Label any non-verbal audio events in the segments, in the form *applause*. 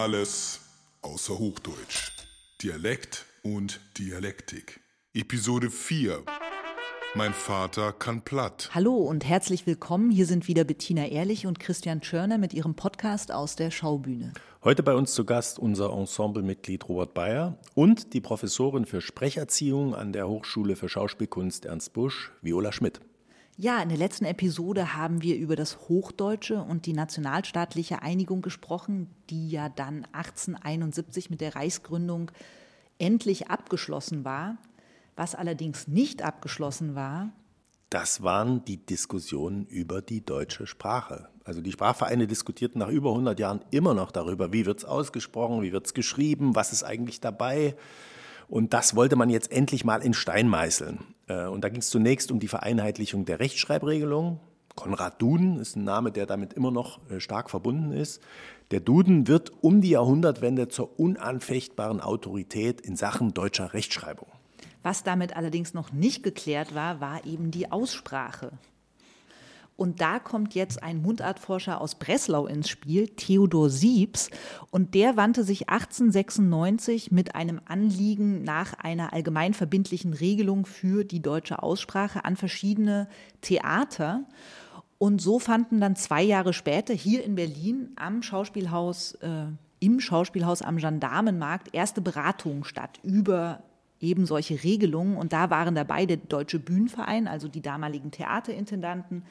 Alles außer Hochdeutsch. Dialekt und Dialektik. Episode 4. Mein Vater kann platt. Hallo und herzlich willkommen. Hier sind wieder Bettina Ehrlich und Christian Tschörner mit ihrem Podcast aus der Schaubühne. Heute bei uns zu Gast unser Ensemblemitglied Robert Bayer und die Professorin für Sprecherziehung an der Hochschule für Schauspielkunst Ernst Busch, Viola Schmidt. Ja, in der letzten Episode haben wir über das Hochdeutsche und die nationalstaatliche Einigung gesprochen, die ja dann 1871 mit der Reichsgründung endlich abgeschlossen war. Was allerdings nicht abgeschlossen war, das waren die Diskussionen über die deutsche Sprache. Also die Sprachvereine diskutierten nach über 100 Jahren immer noch darüber, wie wird es ausgesprochen, wie wird es geschrieben, was ist eigentlich dabei. Und das wollte man jetzt endlich mal in Stein meißeln. Äh, und da ging es zunächst um die Vereinheitlichung der Rechtschreibregelung. Konrad Duden ist ein Name, der damit immer noch äh, stark verbunden ist. Der Duden wird um die Jahrhundertwende zur unanfechtbaren Autorität in Sachen deutscher Rechtschreibung. Was damit allerdings noch nicht geklärt war, war eben die Aussprache. Und da kommt jetzt ein Mundartforscher aus Breslau ins Spiel, Theodor Siebs. Und der wandte sich 1896 mit einem Anliegen nach einer allgemein verbindlichen Regelung für die deutsche Aussprache an verschiedene Theater. Und so fanden dann zwei Jahre später hier in Berlin am Schauspielhaus, äh, im Schauspielhaus am Gendarmenmarkt erste Beratungen statt über eben solche Regelungen. Und da waren dabei der Deutsche Bühnenverein, also die damaligen Theaterintendanten.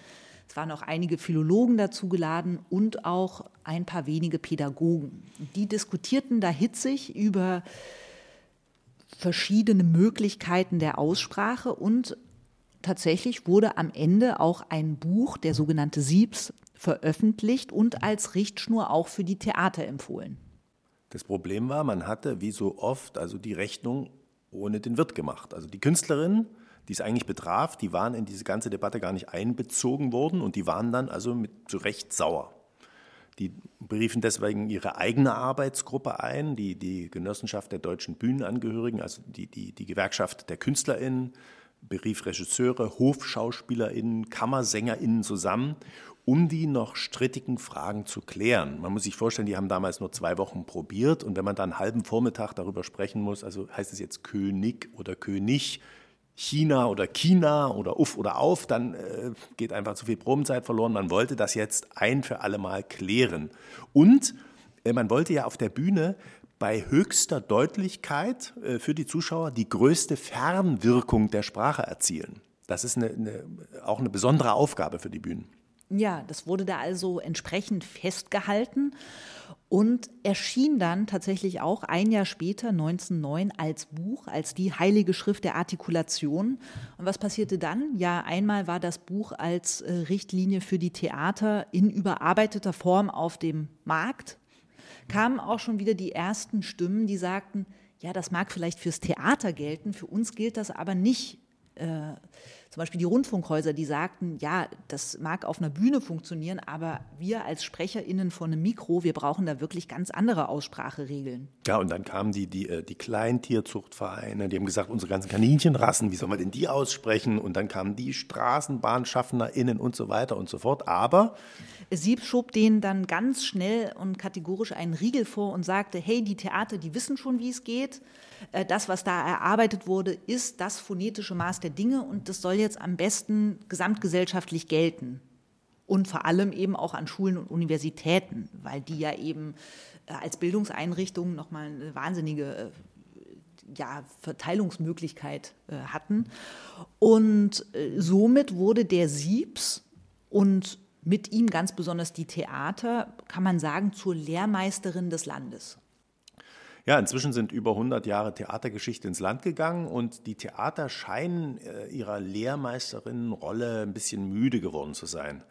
Es waren auch einige Philologen dazu geladen und auch ein paar wenige Pädagogen. Die diskutierten da hitzig über verschiedene Möglichkeiten der Aussprache und tatsächlich wurde am Ende auch ein Buch, der sogenannte Siebs, veröffentlicht und als Richtschnur auch für die Theater empfohlen. Das Problem war, man hatte wie so oft also die Rechnung ohne den Wirt gemacht. Also die Künstlerinnen, die es eigentlich betraf, die waren in diese ganze Debatte gar nicht einbezogen worden und die waren dann also mit zu Recht sauer. Die beriefen deswegen ihre eigene Arbeitsgruppe ein, die, die Genossenschaft der deutschen Bühnenangehörigen, also die, die, die Gewerkschaft der KünstlerInnen, berief Regisseure, HofschauspielerInnen, KammerSängerInnen zusammen um die noch strittigen Fragen zu klären. Man muss sich vorstellen, die haben damals nur zwei Wochen probiert und wenn man dann einen halben Vormittag darüber sprechen muss, also heißt es jetzt König oder König, China oder China oder Uff oder Auf, dann äh, geht einfach zu viel Probenzeit verloren. Man wollte das jetzt ein für alle Mal klären. Und äh, man wollte ja auf der Bühne bei höchster Deutlichkeit äh, für die Zuschauer die größte Fernwirkung der Sprache erzielen. Das ist eine, eine, auch eine besondere Aufgabe für die Bühnen. Ja, das wurde da also entsprechend festgehalten und erschien dann tatsächlich auch ein Jahr später, 1909, als Buch, als die Heilige Schrift der Artikulation. Und was passierte dann? Ja, einmal war das Buch als äh, Richtlinie für die Theater in überarbeiteter Form auf dem Markt. Kamen auch schon wieder die ersten Stimmen, die sagten, ja, das mag vielleicht fürs Theater gelten, für uns gilt das aber nicht. Äh, zum Beispiel die Rundfunkhäuser, die sagten, ja, das mag auf einer Bühne funktionieren, aber wir als SprecherInnen von einem Mikro, wir brauchen da wirklich ganz andere Ausspracheregeln. Ja, und dann kamen die, die, äh, die Kleintierzuchtvereine, die haben gesagt, unsere ganzen Kaninchenrassen, wie soll man denn die aussprechen? Und dann kamen die StraßenbahnschaffnerInnen und so weiter und so fort. Aber Sieb schob denen dann ganz schnell und kategorisch einen Riegel vor und sagte, hey, die Theater, die wissen schon, wie es geht. Äh, das, was da erarbeitet wurde, ist das phonetische Maß der Dinge und das soll jetzt am besten gesamtgesellschaftlich gelten. Und vor allem eben auch an Schulen und Universitäten, weil die ja eben äh, als Bildungseinrichtungen nochmal eine wahnsinnige äh, ja, Verteilungsmöglichkeit hatten. Und somit wurde der Siebs und mit ihm ganz besonders die Theater, kann man sagen, zur Lehrmeisterin des Landes. Ja, inzwischen sind über 100 Jahre Theatergeschichte ins Land gegangen und die Theater scheinen äh, ihrer Lehrmeisterinnenrolle ein bisschen müde geworden zu sein.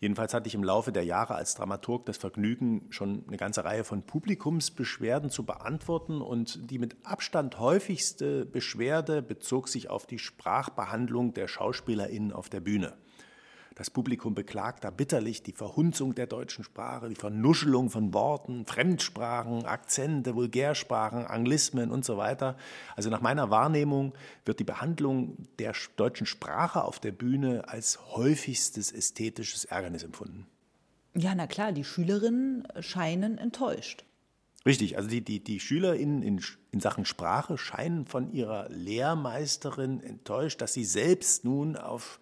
Jedenfalls hatte ich im Laufe der Jahre als Dramaturg das Vergnügen, schon eine ganze Reihe von Publikumsbeschwerden zu beantworten und die mit Abstand häufigste Beschwerde bezog sich auf die Sprachbehandlung der SchauspielerInnen auf der Bühne. Das Publikum beklagt da bitterlich die Verhunzung der deutschen Sprache, die Vernuschelung von Worten, Fremdsprachen, Akzente, Vulgärsprachen, Anglismen und so weiter. Also nach meiner Wahrnehmung wird die Behandlung der deutschen Sprache auf der Bühne als häufigstes ästhetisches Ärgernis empfunden. Ja, na klar, die Schülerinnen scheinen enttäuscht. Richtig, also die, die, die SchülerInnen in, in Sachen Sprache scheinen von ihrer Lehrmeisterin enttäuscht, dass sie selbst nun auf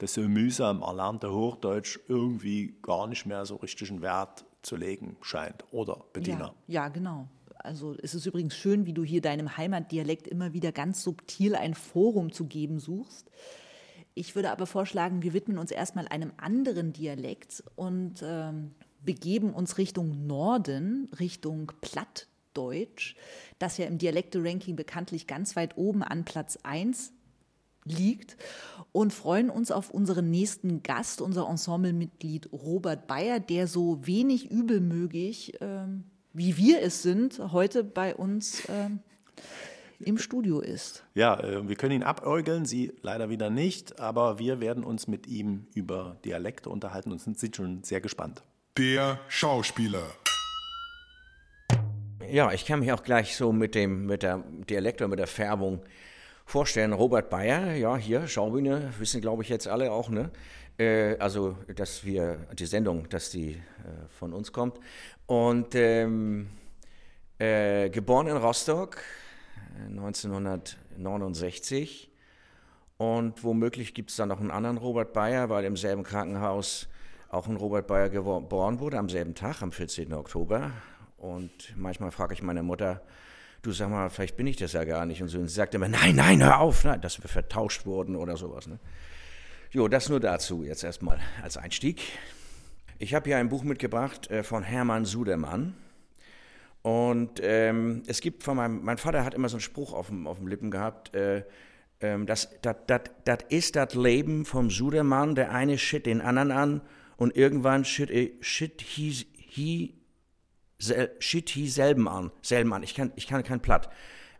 das so mühsam erlernte Hochdeutsch irgendwie gar nicht mehr so richtigen Wert zu legen scheint. Oder, Bettina? Ja, ja, genau. Also es ist übrigens schön, wie du hier deinem Heimatdialekt immer wieder ganz subtil ein Forum zu geben suchst. Ich würde aber vorschlagen, wir widmen uns erstmal einem anderen Dialekt und ähm, begeben uns Richtung Norden, Richtung Plattdeutsch, das ja im Dialekte-Ranking bekanntlich ganz weit oben an Platz 1 liegt und freuen uns auf unseren nächsten Gast, unser Ensemblemitglied Robert Bayer, der so wenig übelmögig, ähm, wie wir es sind, heute bei uns ähm, im Studio ist. Ja, äh, wir können ihn abäugeln, Sie leider wieder nicht, aber wir werden uns mit ihm über Dialekte unterhalten und sind schon sehr gespannt der Schauspieler. Ja, ich kann mich auch gleich so mit dem mit der Dialekt oder mit der Färbung vorstellen. Robert Bayer, ja, hier, Schaubühne, wissen glaube ich jetzt alle auch, ne? Äh, also, dass wir, die Sendung, dass die äh, von uns kommt. Und ähm, äh, geboren in Rostock 1969. Äh, Und womöglich gibt es da noch einen anderen Robert Bayer, weil im selben Krankenhaus auch ein Robert Bayer geboren wurde am selben Tag, am 14. Oktober. Und manchmal frage ich meine Mutter, du sag mal, vielleicht bin ich das ja gar nicht. Und, so. und sie sagt immer, nein, nein, hör auf, nein, dass wir vertauscht wurden oder sowas. Ne? Jo, das nur dazu jetzt erstmal als Einstieg. Ich habe hier ein Buch mitgebracht äh, von Hermann Sudermann. Und ähm, es gibt von meinem, mein Vater hat immer so einen Spruch auf dem, auf dem Lippen gehabt, äh, ähm, das, ist das Leben vom Sudermann, der eine shit den anderen an und irgendwann shit, äh, shit, he, he, sel, shit he selben an. Selben an. Ich kann, ich kann kein Platt.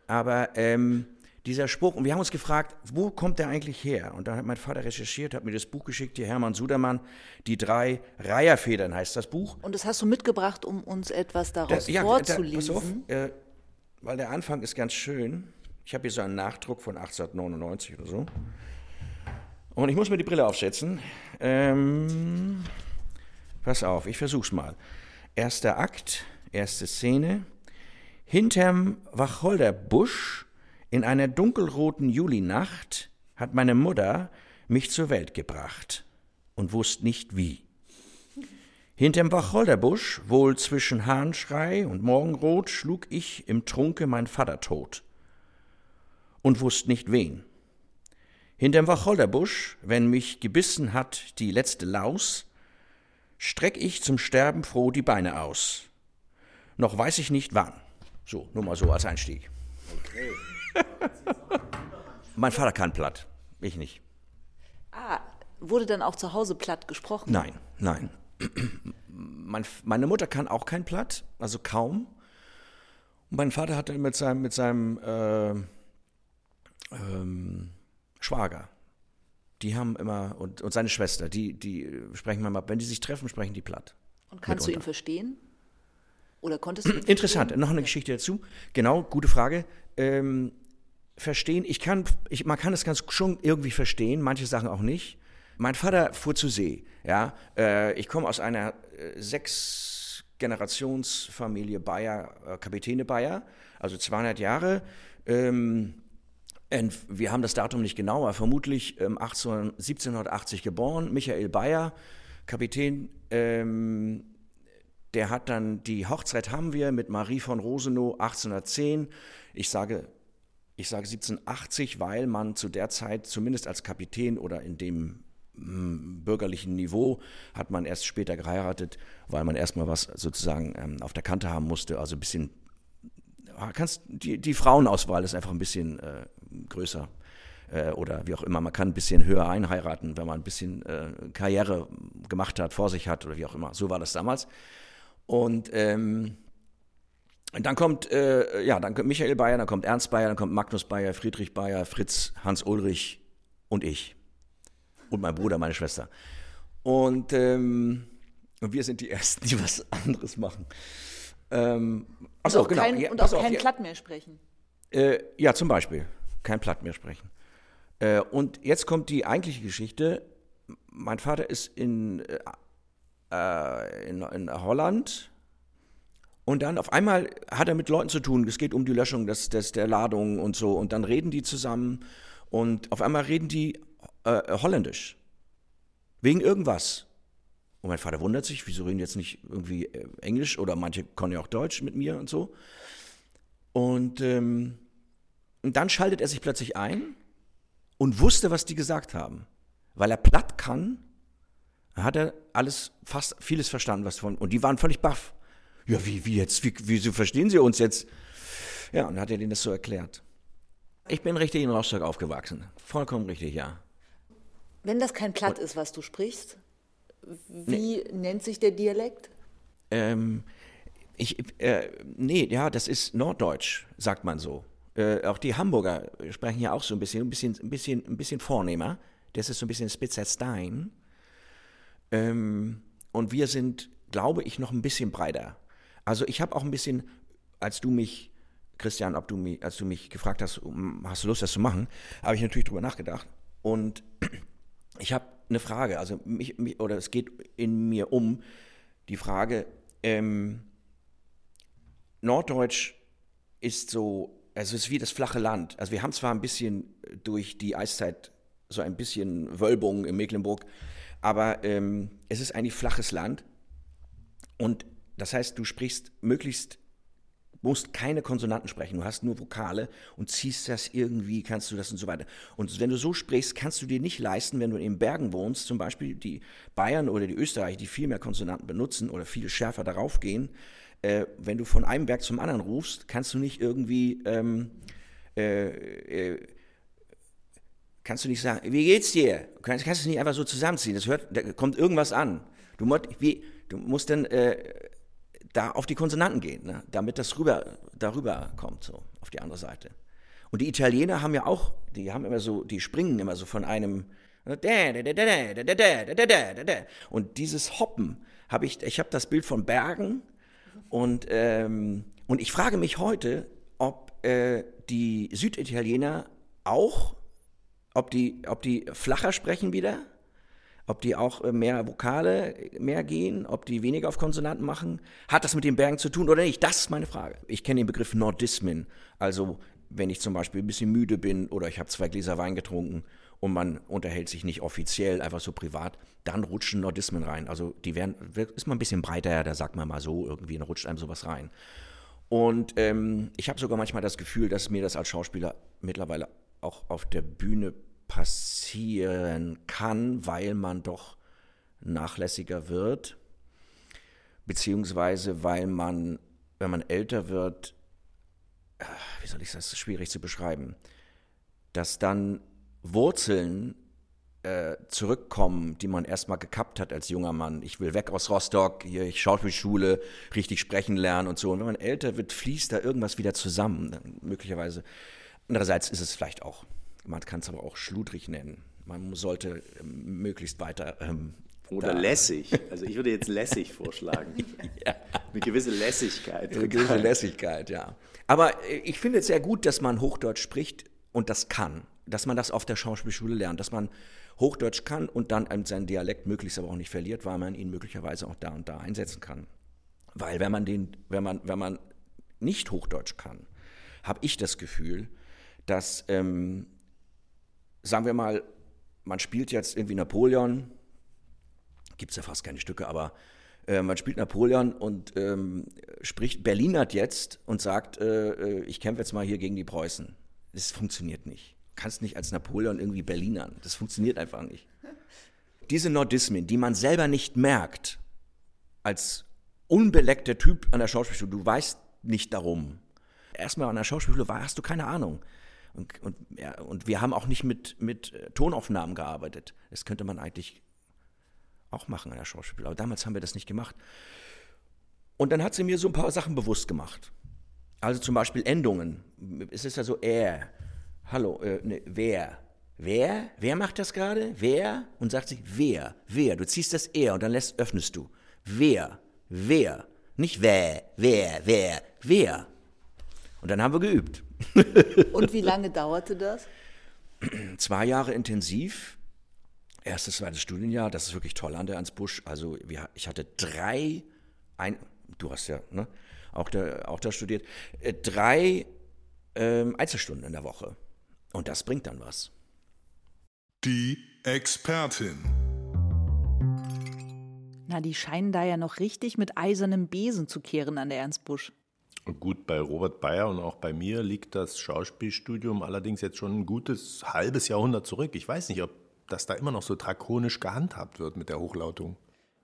Aber ähm, dieser Spruch, und wir haben uns gefragt, wo kommt der eigentlich her? Und da hat mein Vater recherchiert, hat mir das Buch geschickt, hier Hermann Sudermann, die drei Reiherfedern heißt das Buch. Und das hast du mitgebracht, um uns etwas daraus da, ja, vorzulesen? Da, auf, äh, weil der Anfang ist ganz schön. Ich habe hier so einen Nachdruck von 1899 oder so. Und ich muss mir die Brille aufsetzen. Ähm, pass auf, ich versuch's mal. Erster Akt, erste Szene. Hinterm Wacholderbusch in einer dunkelroten Julinacht hat meine Mutter mich zur Welt gebracht und wusste nicht wie. Hinterm Wacholderbusch, wohl zwischen Hahnschrei und Morgenrot, schlug ich im Trunke mein Vater tot und wusste nicht wen. Hinterm Wacholderbusch, wenn mich gebissen hat die letzte Laus, streck ich zum Sterben froh die Beine aus. Noch weiß ich nicht wann. So, nur mal so als Einstieg. Okay. mein Vater kann platt, ich nicht. Ah, wurde dann auch zu Hause platt gesprochen? Nein, nein. *clears throat* Mein, meine Mutter kann auch kein Platt, also kaum. Und mein Vater hatte mit seinem, mit seinem äh, ähm, Schwager. Die haben immer, und, und seine Schwester, die, die sprechen manchmal, wenn die sich treffen, sprechen die platt. Und kannst mitunter. du ihn verstehen? Oder konntest du ihn *clears throat* Interessant, noch eine Geschichte dazu. Genau, gute Frage. Ähm, verstehen, ich kann, ich, man kann es ganz schon irgendwie verstehen, manche Sachen auch nicht. Mein Vater fuhr zu See. Ja, äh, ich komme aus einer äh, sechs Generationsfamilie Bayer, äh, Kapitäne Bayer, also 200 Jahre. Ähm, wir haben das Datum nicht genau, aber vermutlich ähm, 18, 1780 geboren. Michael Bayer, Kapitän, ähm, der hat dann die Hochzeit haben wir mit Marie von Rosenow 1810. Ich sage, ich sage 1780, weil man zu der Zeit zumindest als Kapitän oder in dem hm, bürgerlichen Niveau hat man erst später geheiratet, weil man erstmal was sozusagen ähm, auf der Kante haben musste, also ein bisschen kannst die, die Frauenauswahl ist einfach ein bisschen äh, größer äh, oder wie auch immer. Man kann ein bisschen höher einheiraten, wenn man ein bisschen äh, Karriere gemacht hat, vor sich hat oder wie auch immer. So war das damals. Und ähm, dann kommt, äh, ja, dann kommt Michael Bayer, dann kommt Ernst Bayer, dann kommt Magnus Bayer, Friedrich Bayer, Fritz, Hans Ulrich und ich. Und mein Bruder, meine Schwester. Und, ähm, und wir sind die Ersten, die was anderes machen. Ähm, achso, genau. Kein, und auch kein Platt mehr sprechen. Äh, ja, zum Beispiel. Kein Platt mehr sprechen. Äh, und jetzt kommt die eigentliche Geschichte. Mein Vater ist in, äh, in, in Holland Und dann auf einmal hat er mit Leuten zu tun. Es geht um die Löschung des, des, der Ladung und so. Und dann reden die zusammen. Und auf einmal reden die äh, Holländisch. Wegen irgendwas. Und mein Vater wundert sich, wieso reden jetzt nicht irgendwie äh, Englisch oder manche können ja auch Deutsch mit mir und so. Und, ähm, und dann schaltet er sich plötzlich ein und wusste, was die gesagt haben. Weil er platt kann, hat er alles, fast vieles verstanden, was von, und die waren völlig baff. Ja, wie, wie jetzt, wie, wieso verstehen sie uns jetzt? Ja, und dann hat er denen das so erklärt. Ich bin richtig in Rostock aufgewachsen. Vollkommen richtig, ja. Wenn das kein Platt ist, was du sprichst, wie nee. nennt sich der Dialekt? Ähm, ich, äh, nee, ja, das ist Norddeutsch, sagt man so. Äh, auch die Hamburger sprechen ja auch so ein bisschen, ein bisschen, ein bisschen, ein bisschen vornehmer. Das ist so ein bisschen Spitzer Stein. Ähm, und wir sind, glaube ich, noch ein bisschen breiter. Also ich habe auch ein bisschen, als du mich, Christian, ob du mich, als du mich gefragt hast, hast du Lust, das zu machen, habe ich natürlich drüber nachgedacht. Und *clears throat* ich habe eine Frage, also mich, mich, oder es geht in mir um die Frage, ähm, Norddeutsch ist so, also es ist wie das flache Land. Also wir haben zwar ein bisschen durch die Eiszeit so ein bisschen Wölbung in Mecklenburg, aber ähm, es ist eigentlich flaches Land. Und das heißt, du sprichst möglichst, musst keine Konsonanten sprechen, du hast nur Vokale und ziehst das irgendwie, kannst du das und so weiter. Und wenn du so sprichst, kannst du dir nicht leisten, wenn du in Bergen wohnst, zum Beispiel die Bayern oder die Österreicher, die viel mehr Konsonanten benutzen oder viel schärfer darauf gehen, äh, wenn du von einem Berg zum anderen rufst, kannst du nicht irgendwie ähm, äh, äh, kannst du nicht sagen, wie geht's dir? Kannst, kannst es nicht einfach so zusammenziehen. Das hört, da kommt irgendwas an. Du, wie, du musst dann äh, da auf die Konsonanten gehen, ne? damit das rüber, darüber kommt, so auf die andere Seite. Und die Italiener haben ja auch, die haben immer so, die springen immer so von einem und dieses Hoppen habe ich, ich habe das Bild von Bergen und, ähm, und ich frage mich heute, ob äh, die Süditaliener auch ob die, ob die flacher sprechen wieder, ob die auch äh, mehr Vokale mehr gehen, ob die weniger auf Konsonanten machen. Hat das mit den Bergen zu tun oder nicht? Das ist meine Frage. Ich kenne den Begriff Nordismen. Also wenn ich zum Beispiel ein bisschen müde bin oder ich habe zwei Gläser Wein getrunken und man unterhält sich nicht offiziell, einfach so privat, dann rutschen Nordismen rein. Also die werden, ist man ein bisschen breiter, da sagt man mal so, irgendwie, dann rutscht einem sowas rein. Und ähm, ich habe sogar manchmal das Gefühl, dass mir das als Schauspieler mittlerweile auch auf der Bühne passieren kann, weil man doch nachlässiger wird, beziehungsweise weil man, wenn man älter wird, äh, wie soll ich das, das ist schwierig zu beschreiben, dass dann Wurzeln äh, zurückkommen, die man erstmal gekappt hat als junger Mann. Ich will weg aus Rostock, hier ich Schauspielschule, richtig sprechen lernen und so. Und wenn man älter wird, fließt da irgendwas wieder zusammen, möglicherweise. Andererseits ist es vielleicht auch, man kann es aber auch schludrig nennen. Man sollte ähm, möglichst weiter. Ähm, oder lässig. Also ich würde jetzt lässig vorschlagen. *laughs* ja. Eine gewisse Lässigkeit. Eine gewisse Lässigkeit, ja. Aber äh, ich finde es sehr gut, dass man Hochdeutsch spricht und das kann. Dass man das auf der Schauspielschule lernt. Dass man Hochdeutsch kann und dann seinen Dialekt möglichst aber auch nicht verliert, weil man ihn möglicherweise auch da und da einsetzen kann. Weil wenn man den, wenn man, wenn man nicht Hochdeutsch kann, habe ich das Gefühl, dass, ähm, sagen wir mal, man spielt jetzt irgendwie Napoleon, gibt es ja fast keine Stücke, aber äh, man spielt Napoleon und ähm, spricht Berlinert jetzt und sagt, äh, äh, ich kämpfe jetzt mal hier gegen die Preußen. Das funktioniert nicht. Kannst nicht als Napoleon irgendwie Berlinern. Das funktioniert einfach nicht. Diese Nordismen, die man selber nicht merkt, als unbeleckter Typ an der Schauspielschule, du weißt nicht darum. Erstmal an der Schauspielschule hast du keine Ahnung. Und, und, ja, und wir haben auch nicht mit, mit äh, Tonaufnahmen gearbeitet. Das könnte man eigentlich auch machen an der Schauspielschule. Aber damals haben wir das nicht gemacht. Und dann hat sie mir so ein paar Sachen bewusst gemacht. Also zum Beispiel Endungen. Es ist ja so er. Hallo, äh, ne, wer? Wer? Wer macht das gerade? Wer? Und sagt sie, wer? Wer? Du ziehst das er und dann lässt, öffnest du. Wer? Wer? Nicht wer, wer, wer, wer. Und dann haben wir geübt. *laughs* Und wie lange dauerte das? Zwei Jahre intensiv. Erstes, zweites Studienjahr, das ist wirklich toll an der Ernst Busch. Also wir, ich hatte drei, ein, du hast ja, ne? auch da, auch da studiert, äh, drei ähm, Einzelstunden in der Woche. Und das bringt dann was. Die Expertin. Na, die scheinen da ja noch richtig mit eisernem Besen zu kehren an der Ernst Busch. Gut, bei Robert Bayer und auch bei mir liegt das Schauspielstudium allerdings jetzt schon ein gutes halbes Jahrhundert zurück. Ich weiß nicht, ob das da immer noch so drakonisch gehandhabt wird mit der Hochlautung.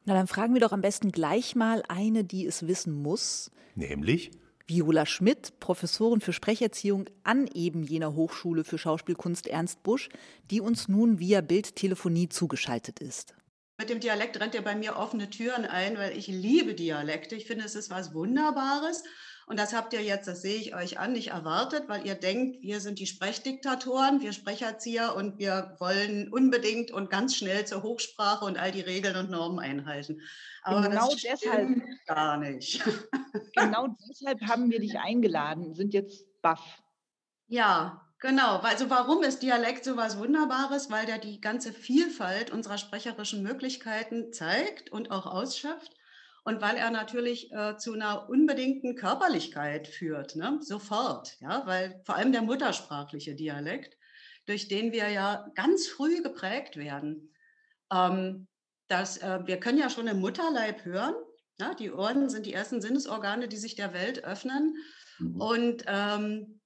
Na, dann fragen wir doch am besten gleich mal eine, die es wissen muss. Nämlich? Viola Schmidt, Professorin für Sprecherziehung an eben jener Hochschule für Schauspielkunst Ernst Busch, die uns nun via Bildtelefonie zugeschaltet ist. Mit dem Dialekt rennt ihr bei mir offene Türen ein, weil ich liebe Dialekte. Ich finde, es ist was Wunderbares. Und das habt ihr jetzt, das sehe ich euch an, nicht erwartet, weil ihr denkt, wir sind die Sprechdiktatoren, wir Sprecherzieher und wir wollen unbedingt und ganz schnell zur Hochsprache und all die Regeln und Normen einhalten. Aber genau das deshalb gar nicht. *laughs* Genau deshalb haben wir dich eingeladen, sind jetzt baff. Ja, Genau, also warum ist Dialekt so was Wunderbares? Weil der die ganze Vielfalt unserer sprecherischen Möglichkeiten zeigt und auch ausschöpft und weil er natürlich äh, zu einer unbedingten Körperlichkeit führt, ne? sofort, ja, weil vor allem der muttersprachliche Dialekt, durch den wir ja ganz früh geprägt werden. Ähm, dass, äh, wir können ja schon im Mutterleib hören, ja? die Ohren sind die ersten Sinnesorgane, die sich der Welt öffnen. Mhm. Und ähm,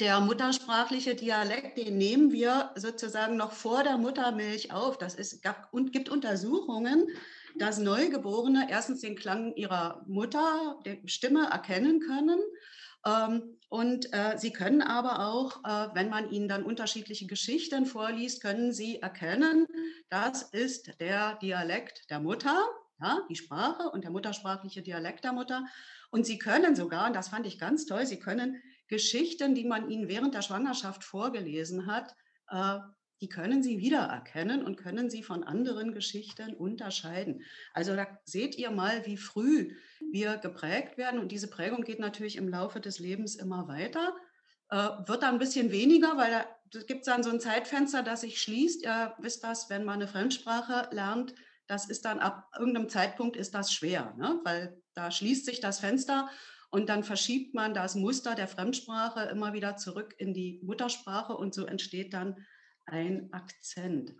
der muttersprachliche Dialekt, den nehmen wir sozusagen noch vor der Muttermilch auf. Das ist, gab, und gibt Untersuchungen, dass Neugeborene erstens den Klang ihrer Mutter, der Stimme erkennen können. Ähm, und äh, sie können aber auch, äh, wenn man ihnen dann unterschiedliche Geschichten vorliest, können sie erkennen, das ist der Dialekt der Mutter, ja, die Sprache und der muttersprachliche Dialekt der Mutter. Und sie können sogar, und das fand ich ganz toll, sie können Geschichten, die man ihnen während der Schwangerschaft vorgelesen hat, äh, die können Sie wiedererkennen und können Sie von anderen Geschichten unterscheiden. Also da seht ihr mal, wie früh wir geprägt werden. Und diese Prägung geht natürlich im Laufe des Lebens immer weiter. Äh, wird dann ein bisschen weniger, weil da gibt es dann so ein Zeitfenster, das sich schließt. Ihr wisst das, wenn man eine Fremdsprache lernt, das ist dann ab irgendeinem Zeitpunkt ist das schwer, ne? weil da schließt sich das Fenster und dann verschiebt man das Muster der Fremdsprache immer wieder zurück in die Muttersprache und so entsteht dann ein Akzent.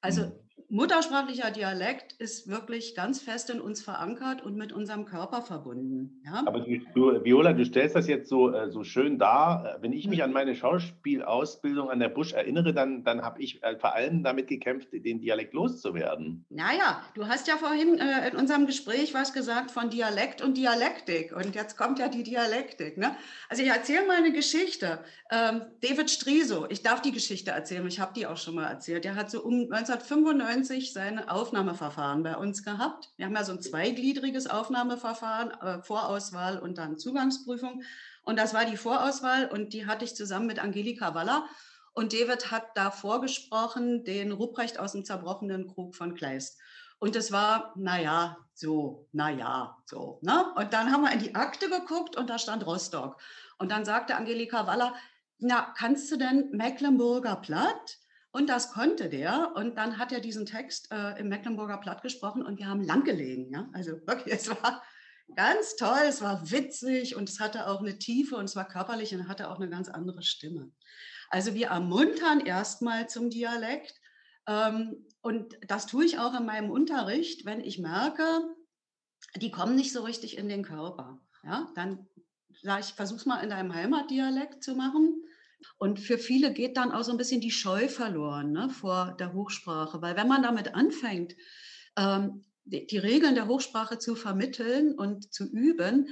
Also mhm. Muttersprachlicher Dialekt ist wirklich ganz fest in uns verankert und mit unserem Körper verbunden. Ja? Aber du, du, Viola, du stellst das jetzt so, äh, so schön dar. Wenn ich mich an meine Schauspielausbildung an der Busch erinnere, dann, dann habe ich äh, vor allem damit gekämpft, den Dialekt loszuwerden. Naja, du hast ja vorhin äh, in unserem Gespräch was gesagt von Dialekt und Dialektik. Und jetzt kommt ja die Dialektik. Ne? Also ich erzähle mal eine Geschichte. Ähm, David Striso, ich darf die Geschichte erzählen, ich habe die auch schon mal erzählt. Der hat so um 1995 sein Aufnahmeverfahren bei uns gehabt. Wir haben ja so ein zweigliedriges Aufnahmeverfahren, äh, Vorauswahl und dann Zugangsprüfung. Und das war die Vorauswahl und die hatte ich zusammen mit Angelika Waller. Und David hat da vorgesprochen, den Ruprecht aus dem zerbrochenen Krug von Kleist. Und es war, naja, so, naja, so. Ne? Und dann haben wir in die Akte geguckt und da stand Rostock. Und dann sagte Angelika Waller, na, kannst du denn Mecklenburger Platt? Und das konnte der. Und dann hat er diesen Text äh, im Mecklenburger Platt gesprochen und wir haben lang gelegen. Ja? Also wirklich, *laughs* es war ganz toll, es war witzig und es hatte auch eine Tiefe und es war körperlich und hatte auch eine ganz andere Stimme. Also wir ermuntern erstmal zum Dialekt. Ähm, und das tue ich auch in meinem Unterricht, wenn ich merke, die kommen nicht so richtig in den Körper. Ja, dann sage ich, versuch's mal in deinem Heimatdialekt zu machen. Und für viele geht dann auch so ein bisschen die Scheu verloren ne, vor der Hochsprache, weil wenn man damit anfängt, ähm, die, die, Regeln der Hochsprache zu vermitteln und zu üben,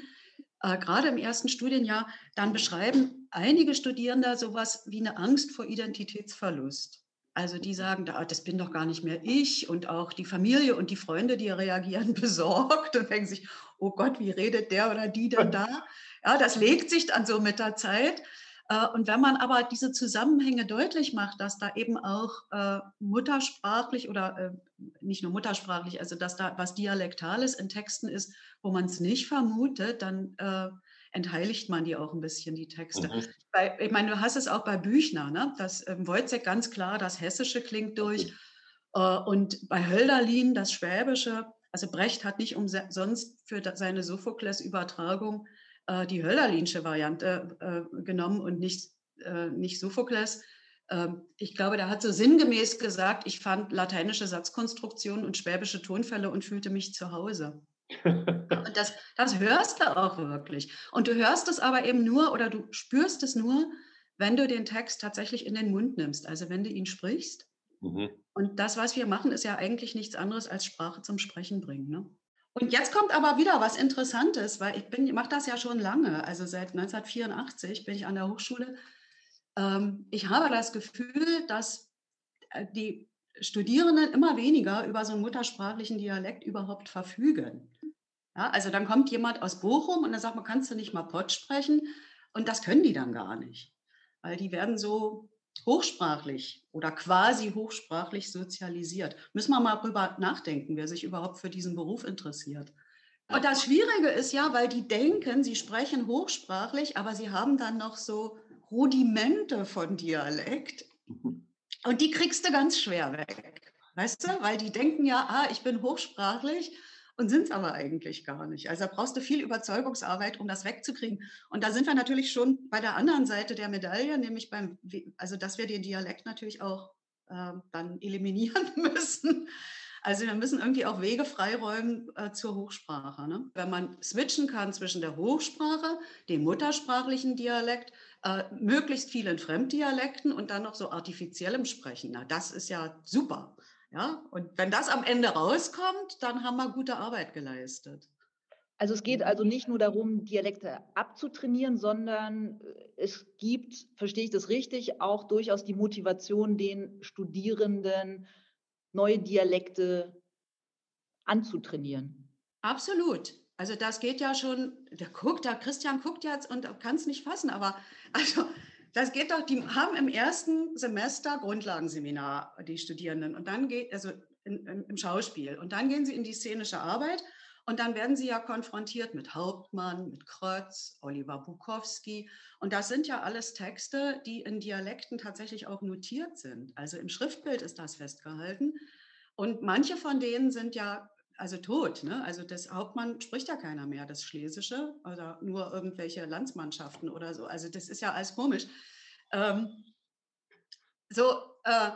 äh, gerade im ersten Studienjahr, dann beschreiben einige Studierende sowas wie eine Angst vor Identitätsverlust. Also die sagen, das bin doch gar nicht mehr ich und auch die Familie und die Freunde, die reagieren *laughs* besorgt und denken sich, oh Gott, wie redet der oder die denn da? Ja, das legt sich dann so mit der Zeit. Äh, und wenn man aber diese Zusammenhänge deutlich macht, dass da eben auch äh, muttersprachlich oder äh, nicht nur muttersprachlich, also dass da was Dialektales in Texten ist, wo man es nicht vermutet, dann entheiligt man die auch ein bisschen, die Texte. Mhm. Bei, ich meine, du hast es auch bei Büchner, ne? dass ähm, Wojciech ganz klar das Hessische klingt durch. Okay. und bei Hölderlin das Schwäbische. Also Brecht hat nicht umsonst für seine Sophokles-Übertragung äh, die Hölderlinsche Variante äh, genommen und nicht, äh, nicht Sophokles. Ähm, ich glaube, der hat so sinngemäß gesagt, ich fand lateinische Satzkonstruktionen und schwäbische Tonfälle und fühlte mich zu Hause. *laughs* und das, das hörst du auch wirklich. Und du hörst es aber eben nur oder du spürst es nur, wenn du den Text tatsächlich in den Mund nimmst, also wenn du ihn sprichst. Mhm. Und das, was wir machen, ist ja eigentlich nichts anderes als Sprache zum Sprechen bringen. Ne? Und jetzt kommt aber wieder was Interessantes, weil ich bin, mache das ja schon lange, also seit 1984 bin ich an der Hochschule. Ähm, ich habe das Gefühl, dass äh, die Studierenden immer weniger über so einen muttersprachlichen Dialekt überhaupt verfügen. Ja, also dann kommt jemand aus Bochum und dann sagt man, kannst du nicht mal Pott sprechen? Und das können die dann gar nicht, weil die werden so hochsprachlich oder quasi hochsprachlich sozialisiert. Müssen wir mal drüber nachdenken, wer sich überhaupt für diesen Beruf interessiert. Und das Schwierige ist ja, weil die denken, sie sprechen hochsprachlich, aber sie haben dann noch so Rudimente von Dialekt. Und die kriegst du ganz schwer weg. Weißt du? Weil die denken ja, ah, ich bin hochsprachlich und sind es aber eigentlich gar nicht. Also da brauchst du viel Überzeugungsarbeit, um das wegzukriegen. Und da sind wir natürlich schon bei der anderen Seite der Medaille, nämlich beim, also dass wir den Dialekt natürlich auch äh, dann eliminieren *laughs* müssen. Also wir müssen irgendwie auch Wege freiräumen äh, zur Hochsprache. Ne? Wenn man switchen kann zwischen der Hochsprache, dem muttersprachlichen Dialekt, äh, möglichst vielen Fremddialekten und dann noch so artifiziellem Sprechen, na, das ist ja super. Ja, und wenn das am Ende rauskommt, dann haben wir gute Arbeit geleistet. Also es geht also nicht nur darum, Dialekte abzutrainieren, sondern äh, es gibt, verstehe ich das richtig, auch durchaus die Motivation, den Studierenden neue Dialekte anzutrainieren. Absolut. Also das geht ja schon, der guckt, der Christian guckt jetzt und kann es nicht fassen, aber also das geht doch, die haben im ersten Semester Grundlagenseminar, die Studierenden, und dann geht, also in, in, im Schauspiel, und dann gehen sie in die szenische Arbeit und dann werden sie ja konfrontiert mit Hauptmann, mit Krötz, Oliver Bukowski. Und das sind ja alles Texte, die in Dialekten tatsächlich auch notiert sind. Also im Schriftbild ist das festgehalten. Und manche von denen sind ja also tot. Ne? Also das Hauptmann spricht ja keiner mehr, das Schlesische, oder nur irgendwelche Landsmannschaften oder so. Also das ist ja alles komisch. Ähm, so, äh,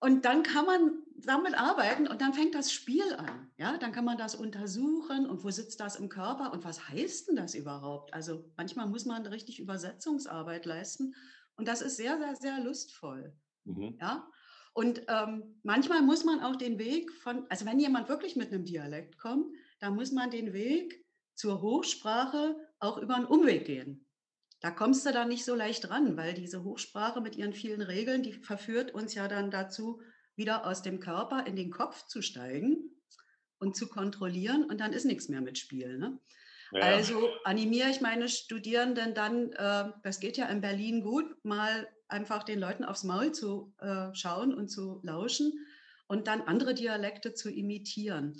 und dann kann man damit arbeiten und dann fängt das Spiel an. Ja, dann kann man das untersuchen und wo sitzt das im Körper und was heißt denn das überhaupt? Also manchmal muss man richtig Übersetzungsarbeit leisten und das ist sehr, sehr, sehr lustvoll. Mhm. Ja, und ähm, manchmal muss man auch den Weg von, also wenn jemand wirklich mit einem Dialekt kommt, dann muss man den Weg zur Hochsprache auch über einen Umweg gehen. Da kommst du dann nicht so leicht ran, weil diese Hochsprache mit ihren vielen Regeln, die verführt uns ja dann dazu, wieder aus dem Körper in den Kopf zu steigen und zu kontrollieren und dann ist nichts mehr mit Spiel. Ne? Ja. Also animiere ich meine Studierenden dann, äh, das geht ja in Berlin gut, mal einfach den Leuten aufs Maul zu äh, schauen und zu lauschen und dann andere Dialekte zu imitieren.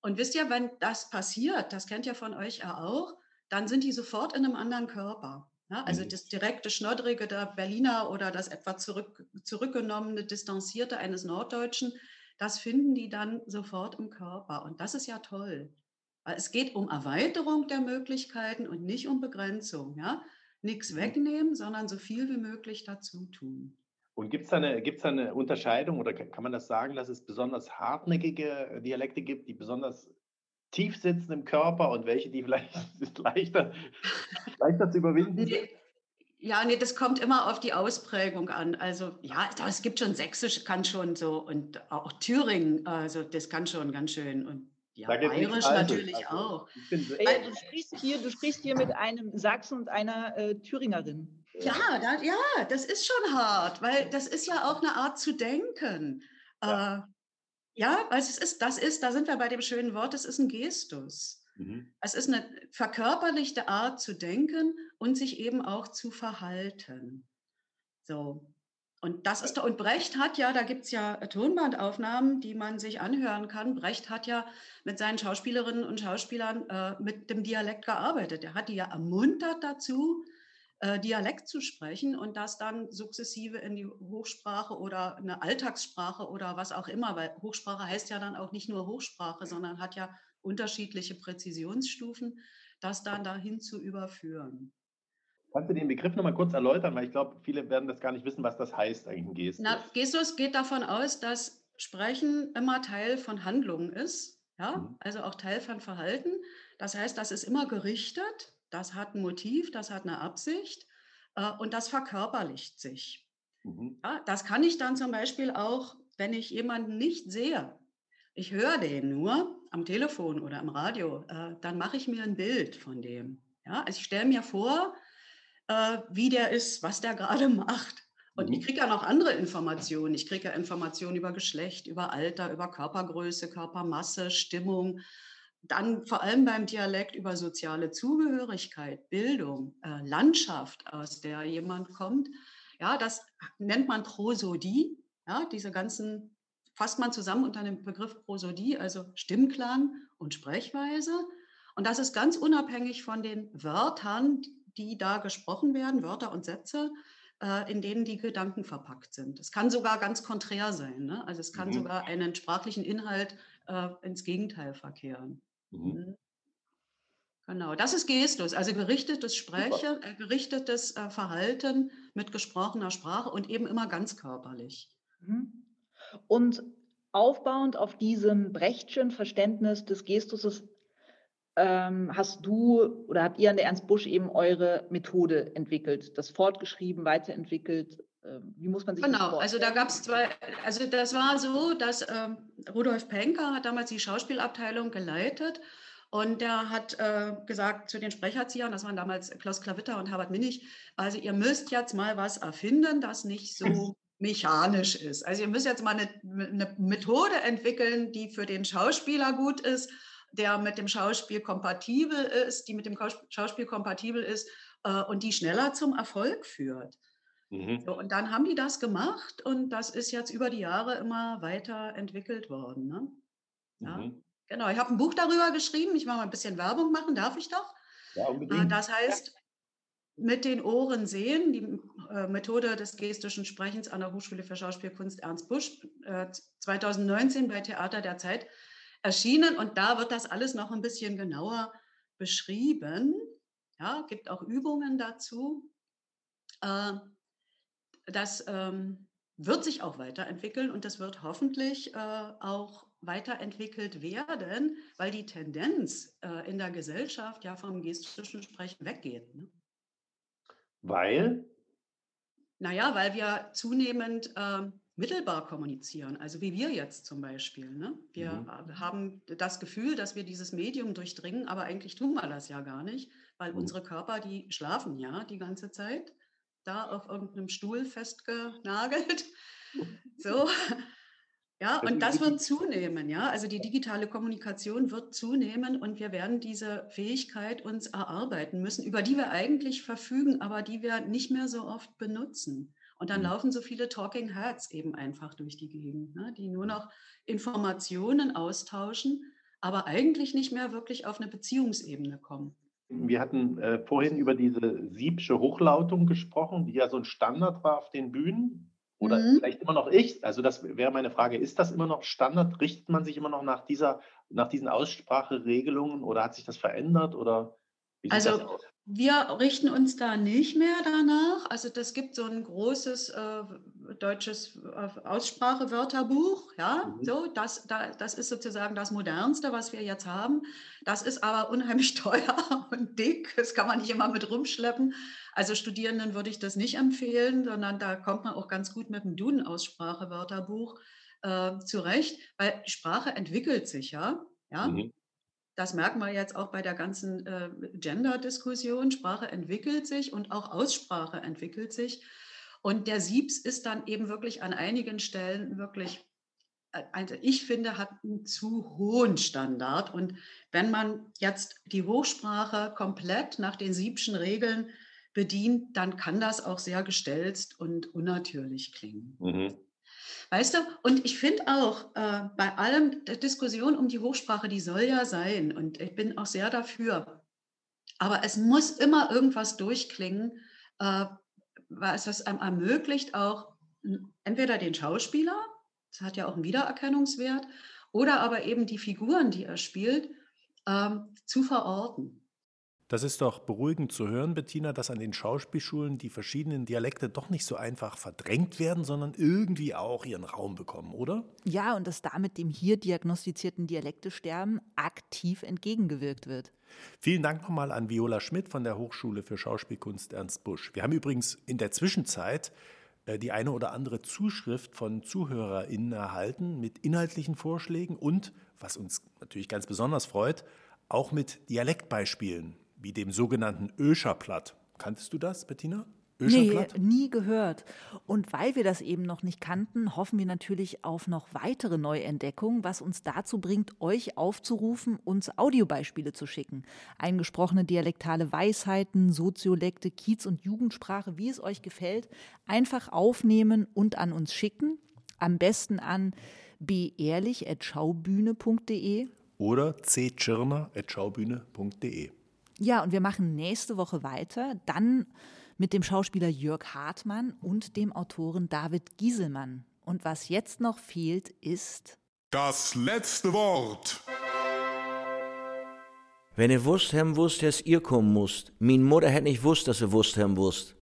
Und wisst ihr, wenn das passiert, das kennt ihr von euch ja auch, dann sind die sofort in einem anderen Körper. Ja, also mhm. das direkte, schnoddrige der Berliner oder das etwa zurück, zurückgenommene, distanzierte eines Norddeutschen, das finden die dann sofort im Körper. Und das ist ja toll. Weil es geht um Erweiterung der Möglichkeiten und nicht um Begrenzung. Ja? Nichts mhm. wegnehmen, sondern so viel wie möglich dazu tun. Und gibt es da, eine, da eine Unterscheidung oder kann man das sagen, dass es besonders hartnäckige Dialekte gibt, die besonders tief sitzen im Körper und welche, die *laughs* vielleicht leichter, leichter zu überwinden sind? Ja, nee, das kommt immer auf die Ausprägung an. Also ja, es gibt schon Sächsisch, kann schon so und auch Thüringen, also das kann schon ganz schön und ja, bayerisch natürlich also, auch. Ey, du, sprichst hier, du sprichst hier mit einem Sachsen und einer äh, Thüringerin. Ja, da, ja, das ist schon hart, weil das ist ja auch eine Art zu denken. Ja. Äh, ja, weil es ist, das ist, da sind wir bei dem schönen Wort, es ist ein Gestus. Mhm. Es ist eine verkörperlichte Art zu denken und sich eben auch zu verhalten. So. Und das ist, und Brecht hat ja, da gibt es ja Tonbandaufnahmen, die man sich anhören kann. Brecht hat ja mit seinen Schauspielerinnen und Schauspielern äh, mit dem Dialekt gearbeitet. Er hat die ja ermuntert dazu, äh, Dialekt zu sprechen und das dann sukzessive in die Hochsprache oder eine Alltagssprache oder was auch immer, weil Hochsprache heißt ja dann auch nicht nur Hochsprache, sondern hat ja unterschiedliche Präzisionsstufen, das dann dahin zu überführen. Kannst du den Begriff nochmal kurz erläutern, weil ich glaube, viele werden das gar nicht wissen, was das heißt eigentlich, ein Gestus. Na, Gestus geht davon aus, dass Sprechen immer Teil von Handlungen ist, ja, mhm. also auch Teil von Verhalten. Das heißt, das ist immer gerichtet, das hat ein Motiv, das hat eine Absicht äh, und das verkörperlicht sich. Mhm. Ja, das kann ich dann zum Beispiel auch, wenn ich jemanden nicht sehe, ich höre den nur am Telefon oder im Radio, äh, dann mache ich mir ein Bild von dem. Ja, also ich stelle mir vor, äh, wie der ist, was der gerade *laughs* macht. Und ich mhm. kriege ja noch andere Informationen. Ich kriege ja Informationen über Geschlecht, über Alter, über Körpergröße, Körpermasse, Stimmung. Dann vor allem beim Dialekt über soziale Zugehörigkeit, Bildung, äh, Landschaft, aus der jemand kommt. Ja, das nennt man Prosodie. Ja, diese ganzen fasst man zusammen unter dem Begriff Prosodie, also Stimmklang und Sprechweise. Und das ist ganz unabhängig von den Wörtern, die da gesprochen werden, Wörter und Sätze, äh, in denen die Gedanken verpackt sind. Es kann sogar ganz konträr sein. Ne? Also es kann mhm. sogar einen sprachlichen Inhalt äh, ins Gegenteil verkehren. Mhm. mhm. Genau, das ist Gestus, also gerichtetes Sprechen, äh, gerichtetes äh, Verhalten mit gesprochener Sprache und eben immer ganz körperlich. Mhm. Und aufbauend auf diesem Brechtschen Verständnis des Gestus ähm, hast du oder habt ihr an der Ernst Busch eben eure Methode entwickelt, das fortgeschrieben, weiterentwickelt? Ähm, wie muss man sich genau, das also da gab es zwei, also das war so, dass ähm, Rudolf Penker hat damals die Schauspielabteilung geleitet und der hat äh, gesagt zu den Sprecherziehern, das waren damals Klaus Klavitter und Herbert Minnig, also ihr müsst jetzt mal was erfinden, das nicht so *laughs* mechanisch ist. Also ihr müsst jetzt mal eine, eine Methode entwickeln, die für den Schauspieler gut ist der mit dem Schauspiel kompatibel ist, die mit dem Schauspiel kompatibel ist äh, und die schneller zum Erfolg führt. Mhm. So, und dann haben die das gemacht und das ist jetzt über die Jahre immer weiter entwickelt worden. Ne? Ja, mhm. Genau, ich habe ein Buch darüber geschrieben. Ich mache mal ein bisschen Werbung machen, darf ich doch? Ja, äh, unbedingt. Das heißt, mit den Ohren sehen, die äh, Methode des gestischen Sprechens an der Hochschule für Schauspielkunst Ernst Busch, äh, 2019 bei Theater der Zeit erschienen und da wird das alles noch ein bisschen genauer beschrieben. Ja, gibt auch Übungen dazu. Äh, das ähm, wird sich auch weiterentwickeln und das wird hoffentlich äh, auch weiterentwickelt werden, weil die Tendenz äh, in der Gesellschaft ja vom gestischen Sprechen weggeht. Ne? Weil? Naja, weil wir zunehmend ähm, mittelbar kommunizieren, also wie wir jetzt zum Beispiel. Ne? Wir mhm. haben das Gefühl, dass wir dieses Medium durchdringen, aber eigentlich tun wir das ja gar nicht, weil mhm. unsere Körper, die schlafen ja die ganze Zeit, da auf irgendeinem Stuhl festgenagelt. *laughs* So. Ja, und das wird zunehmen, ja. Also die digitale Kommunikation wird zunehmen und wir werden diese Fähigkeit uns erarbeiten müssen, über die wir eigentlich verfügen, aber die wir nicht mehr so oft benutzen. Und dann mhm. laufen so viele Talking Heads eben einfach durch die Gegend, ne, die nur noch Informationen austauschen, aber eigentlich nicht mehr wirklich auf eine Beziehungsebene kommen. Wir hatten äh, vorhin über diese siebsche Hochlautung gesprochen, die ja so ein Standard war auf den Bühnen. Oder mhm. vielleicht immer noch ich. Also das wäre meine Frage, ist das immer noch Standard? Richtet man sich immer noch nach, dieser, nach diesen Ausspracheregelungen oder hat sich das verändert? Oder also wir richten uns da nicht mehr danach. Also das gibt so ein großes äh, deutsches äh, Aussprachewörterbuch. Ja, mhm. so das, da, das ist sozusagen das modernste, was wir jetzt haben. Das ist aber unheimlich *laughs* teuer und dick. Das kann man nicht immer mit rumschleppen. Also Studierenden würde ich das nicht empfehlen, sondern da kommt man auch ganz gut mit dem Duden-Aussprachewörterbuch äh, zurecht, weil Sprache entwickelt sich ja. Ja, mhm. Das merken wir jetzt auch bei der ganzen äh, Gender-Diskussion. Sprache entwickelt sich und auch Aussprache entwickelt sich. Und der Siebs ist dann eben wirklich an einigen Stellen wirklich, äh, also ich finde, hat einen zu hohen Standard. Und wenn man jetzt die Hochsprache komplett nach den Siebschen Regeln bedient, dann kann das auch sehr gestelzt und unnatürlich klingen. Mhm. Weißt du, und ich finde auch, äh, bei allem der Diskussion um die Hochsprache, die soll ja sein und ich bin auch sehr dafür. Aber es muss immer irgendwas durchklingen, äh, was es einem ermöglicht, auch entweder den Schauspieler, das hat ja auch einen Wiedererkennungswert, oder aber eben die Figuren, die er spielt, ähm, zu verorten. Das ist doch beruhigend zu hören, Bettina, dass an den Schauspielschulen die verschiedenen Dialekte doch nicht so einfach verdrängt werden, sondern irgendwie auch ihren Raum bekommen, oder? Ja, und dass damit dem hier diagnostizierten Dialektesterben aktiv entgegengewirkt wird. Vielen Dank nochmal an Viola Schmidt von der Hochschule für Schauspielkunst Ernst Busch. Wir haben übrigens in der Zwischenzeit äh, die eine oder andere Zuschrift von ZuhörerInnen erhalten mit inhaltlichen Vorschlägen und, was uns natürlich ganz besonders freut, auch mit Dialektbeispielen wie dem sogenannten Öscherplatt. Kanntest du das, Bettina? Nee, nie gehört. Und weil wir das eben noch nicht kannten, hoffen wir natürlich auf noch weitere Neuentdeckungen, was uns dazu bringt, euch aufzurufen, uns Audiobeispiele zu schicken. Eingesprochene dialektale Weisheiten, Soziolekte, Kiez- und Jugendsprache, wie es euch gefällt, einfach aufnehmen und an uns schicken. Am besten an beehrlich.schaubühne.de oder ctschirner.schaubühne.de. Ja, und wir machen nächste Woche weiter, dann mit dem Schauspieler Jörg Hartmann und dem Autoren David Gieselmann. Und was jetzt noch fehlt, ist das letzte Wort. Wenn ihr wusst haben wusst, dass ihr kommen musst. Min Mutter hätte nicht wusst, dass ihr wusst haben wusst.